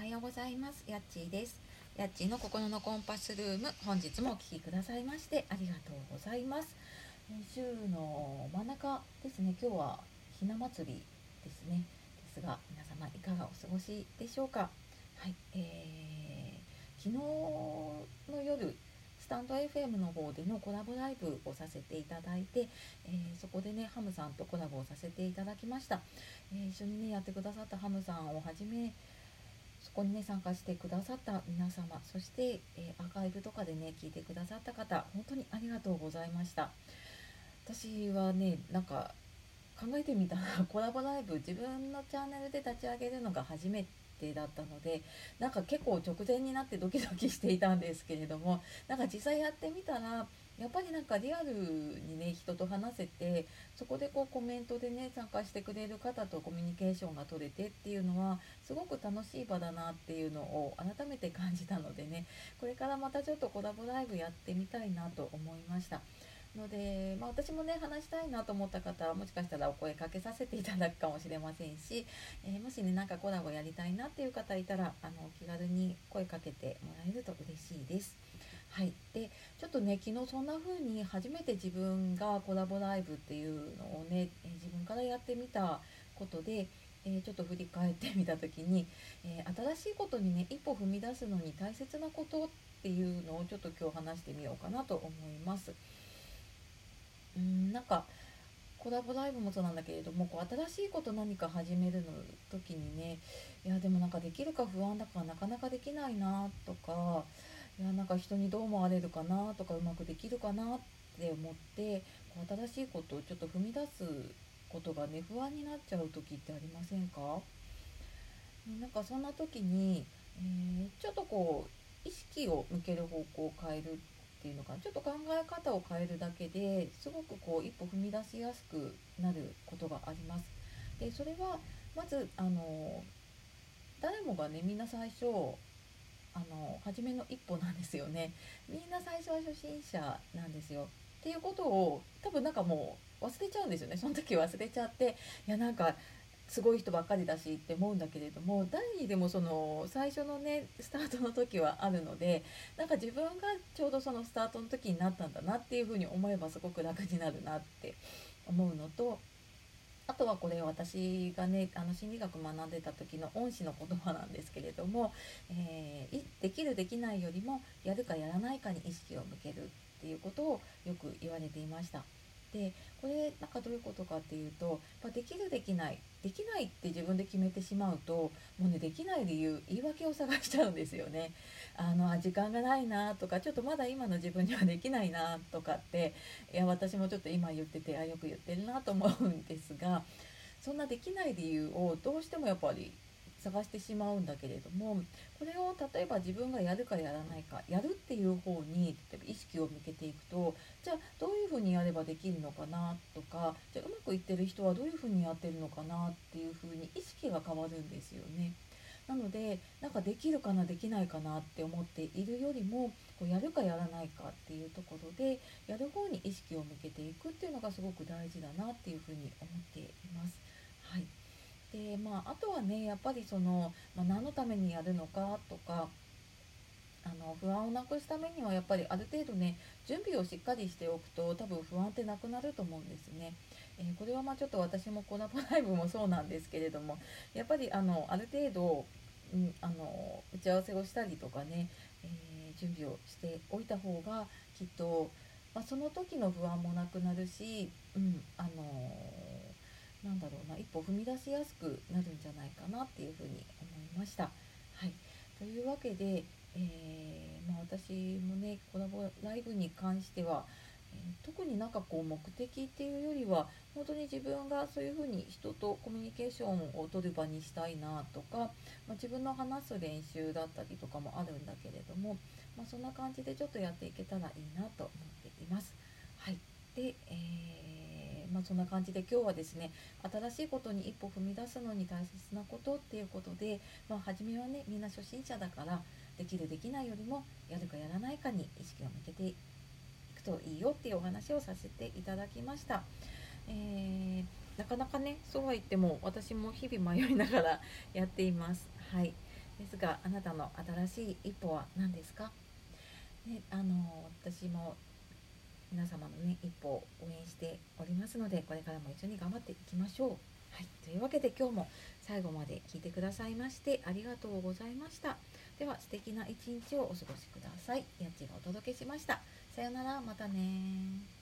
はようございます。やっちーです。やっちーの心のコンパスルーム。本日もお聴きくださいましてありがとうございます。週の真ん中ですね。今日はひな祭りですね。ですが皆様いかがお過ごしでしょうか。はい、えー、昨日の夜スタンド FM の方でのコラボライブをさせていただいて、えー、そこでねハムさんとコラボをさせていただきました、えー、一緒にねやってくださったハムさんをはじめそこにね参加してくださった皆様そして、えー、アーカイブとかでね聞いてくださった方本当にありがとうございました。私はねなんか考えてみたら コラボライブ自分のチャンネルで立ち上げるのが初めてだったのでなんか結構直前になってドキドキしていたんですけれどもなんか実際やってみたらやっぱりなんかリアルにね人と話せてそこでこうコメントでね参加してくれる方とコミュニケーションが取れてっていうのはすごく楽しい場だなっていうのを改めて感じたのでねこれからまたちょっとコラボライブやってみたいなと思いました。ので、まあ、私もね話したいなと思った方はもしかしたらお声かけさせていただくかもしれませんし、えー、もしねなんかコラボやりたいなっていう方いたらあのお気軽に声かけてもらえると嬉しいです。はい、でちょっとね昨日そんな風に初めて自分がコラボライブっていうのをね、自分からやってみたことで、えー、ちょっと振り返ってみた時に、えー、新しいことにね一歩踏み出すのに大切なことっていうのをちょっと今日話してみようかなと思います。うんなんかコラボライブもそうなんだけれどもこう新しいこと何か始めるの時にねいやでもなんかできるか不安だからなかなかできないなとかいやなんか人にどう思われるかなとかうまくできるかなって思ってこう新しいことをちょっと踏み出すことがね不安になっちゃう時ってありませんか？なんかそんな時に、えー、ちょっとこう意識を向ける方向を変えるっていうのかな。ちょっと考え方を変えるだけですごくこう一歩踏み出しやすくなることがあります。でそれはまずあの誰もがねみんな最初あの初めの一歩なんですよね。みんな最初は初心者なんですよ。っていうことを多分なんかもう忘れちゃうんですよね。その時忘れちゃっていやなんかすごい人ばっかりだしって思うんだけれども誰にでもその最初のねスタートの時はあるのでなんか自分がちょうどそのスタートの時になったんだなっていうふうに思えばすごく楽になるなって思うのとあとはこれ私がねあの心理学学んでた時の恩師の言葉なんですけれども、えー、できるできないよりもやるかやらないかに意識を向けるっていうことをよく言われていました。でこれなんかどういうことかっていうとやできるできないできないって自分で決めてしまうともうねできない理由言い訳を探しちゃうんですよね。あの時間がないなとかちょっとまだ今の自分にはできないなとかっていや私もちょっと今言っててあよく言ってるなと思うんですがそんなできない理由をどうしてもやっぱり探してしまうんだけれどもこれを例えば自分がやるかやらないかやるっていう方に例えば意識を向けていくとじゃあどういうふうにやればできるのかなとかじゃあうまくいってる人はどういうふうにやってるのかなっていうふうに意識が変わるんですよね。なのでなんかできるかなできないかなって思っているよりもこうやるかやらないかっていうところでやる方に意識を向けていくっていうのがすごく大事だなっていうふうに思っています。でまあ、あとはねやっぱりその、まあ、何のためにやるのかとかあの不安をなくすためにはやっぱりある程度ね準備をしっかりしておくと多分不安ってなくなると思うんですね。えー、これはまあちょっと私もコラボライブもそうなんですけれどもやっぱりあのある程度、うん、あの打ち合わせをしたりとかね、えー、準備をしておいた方がきっと、まあ、その時の不安もなくなるし、うんあのなんだろうな一歩踏み出しやすくなるんじゃないかなっていうふうに思いました。はい、というわけで、えー、まあ、私もねコラボライブに関しては、えー、特になんかこう目的っていうよりは本当に自分がそういうふうに人とコミュニケーションを取る場にしたいなとか、まあ、自分の話す練習だったりとかもあるんだけれども、まあ、そんな感じでちょっとやっていけたらいいなと思っています。はいで、えーまあ、そんな感じで今日はですね新しいことに一歩踏み出すのに大切なことっていうことで、まあ、初めはねみんな初心者だからできるできないよりもやるかやらないかに意識を向けていくといいよっていうお話をさせていただきました。えー、なかなかねそうは言っても私も日々迷いながらやっています。はいですがあなたの新しい一歩は何ですか、ね、あの私も皆様のね一歩を応援しておりますのでこれからも一緒に頑張っていきましょう。はい、というわけで今日も最後まで聞いてくださいましてありがとうございました。では素敵な一日をお過ごしください。やっちがお届けしました。さようなら、またね